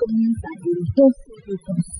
Comienzan en 2 minutos.